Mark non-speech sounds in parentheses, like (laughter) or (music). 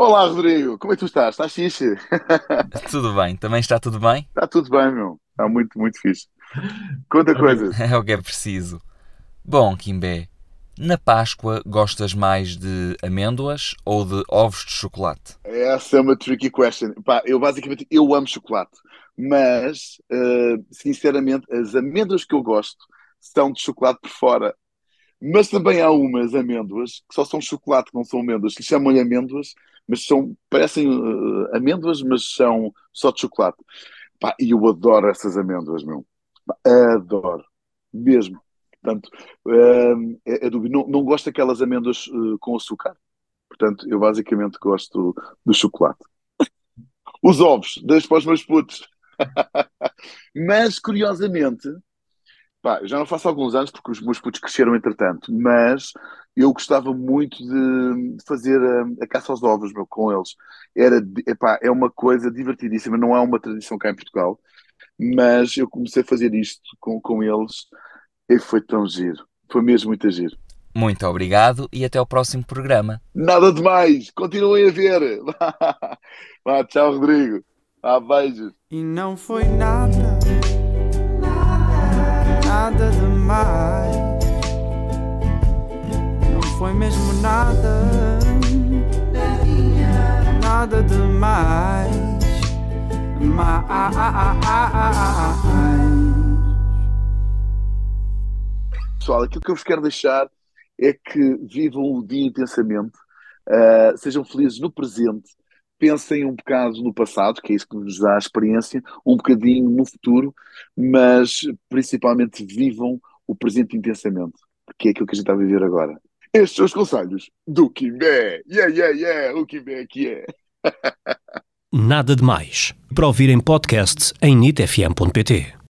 Olá, Rodrigo. Como é que tu estás? Estás fixe? (laughs) tudo bem? Também está tudo bem? Está tudo bem, meu. Está muito, muito fixe. Conta (laughs) coisas. É o que é preciso. Bom, Kimbé, na Páscoa gostas mais de amêndoas ou de ovos de chocolate? Essa é uma tricky question. Pá, eu basicamente eu amo chocolate, mas eh, sinceramente as amêndoas que eu gosto são de chocolate por fora. Mas também há umas amêndoas que só são chocolate, não são amêndoas, que chamam-lhe amêndoas, mas são, parecem eh, amêndoas, mas são só de chocolate. Pá, e eu adoro essas amêndoas, meu. Adoro. Mesmo. Portanto, eh, é, é. Não, não gosto daquelas amêndoas eh, com açúcar. Portanto, eu basicamente gosto do chocolate. Os ovos, deixo para os meus putos. (laughs) Mas, curiosamente, pá, eu já não faço há alguns anos porque os meus putos cresceram entretanto, mas eu gostava muito de de fazer a, a caça aos ovos meu, com eles. Era, epá, é uma coisa divertidíssima, não é uma tradição cá em Portugal, mas eu comecei a fazer isto com, com eles e foi tão giro. Foi mesmo muito giro. Muito obrigado e até ao próximo programa. Nada de mais, continuem a ver. (laughs) Vá, tchau, Rodrigo. Vá, beijos. E não foi nada, nada demais. Não foi mesmo nada, nada demais. Mais. Pessoal, aquilo que eu vos quero deixar é que vivam o dia intensamente, uh, sejam felizes no presente, pensem um bocado no passado, que é isso que nos dá a experiência, um bocadinho no futuro, mas principalmente vivam o presente intensamente, porque é aquilo que a gente está a viver agora. Estes são os conselhos do Kimbé. Yeah, yeah, yeah, o Kimbé aqui é. (laughs) Nada de Mais. Para ouvir em podcast em nitfm.pt.